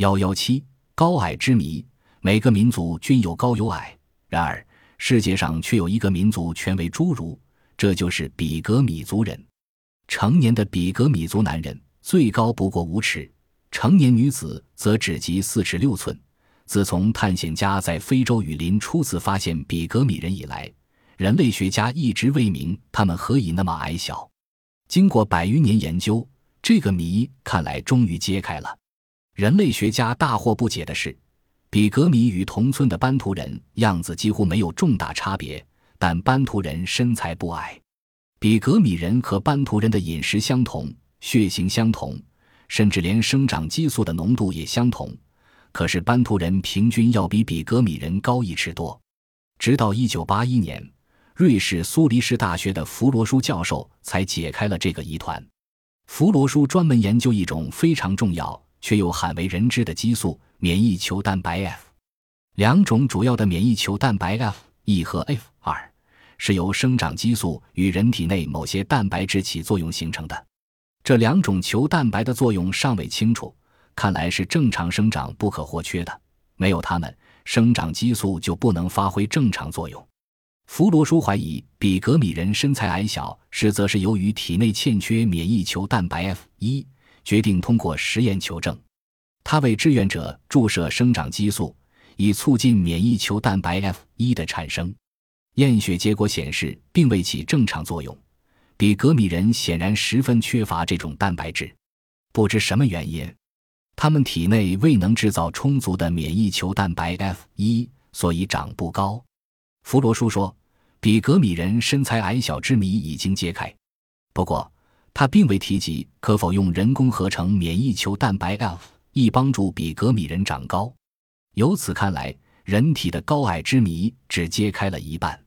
幺幺七高矮之谜。每个民族均有高有矮，然而世界上却有一个民族全为侏儒，这就是比格米族人。成年的比格米族男人最高不过五尺，成年女子则只及四尺六寸。自从探险家在非洲雨林初次发现比格米人以来，人类学家一直未明他们何以那么矮小。经过百余年研究，这个谜看来终于揭开了。人类学家大惑不解的是，比格米与同村的班图人样子几乎没有重大差别，但班图人身材不矮。比格米人和班图人的饮食相同，血型相同，甚至连生长激素的浓度也相同。可是班图人平均要比比格米人高一尺多。直到一九八一年。瑞士苏黎世大学的弗罗舒教授才解开了这个疑团。弗罗舒专门研究一种非常重要却又罕为人知的激素——免疫球蛋白 F。两种主要的免疫球蛋白 F 一和 F 二是由生长激素与人体内某些蛋白质起作用形成的。这两种球蛋白的作用尚未清楚，看来是正常生长不可或缺的。没有它们，生长激素就不能发挥正常作用。弗罗舒怀疑比格米人身材矮小，实则是由于体内欠缺免疫球蛋白 F 一，决定通过实验求证。他为志愿者注射生长激素，以促进免疫球蛋白 F 一的产生。验血结果显示，并未起正常作用。比格米人显然十分缺乏这种蛋白质，不知什么原因，他们体内未能制造充足的免疫球蛋白 F 一，所以长不高。弗罗叔说。比格米人身材矮小之谜已经揭开，不过他并未提及可否用人工合成免疫球蛋白 F 以帮助比格米人长高。由此看来，人体的高矮之谜只揭开了一半。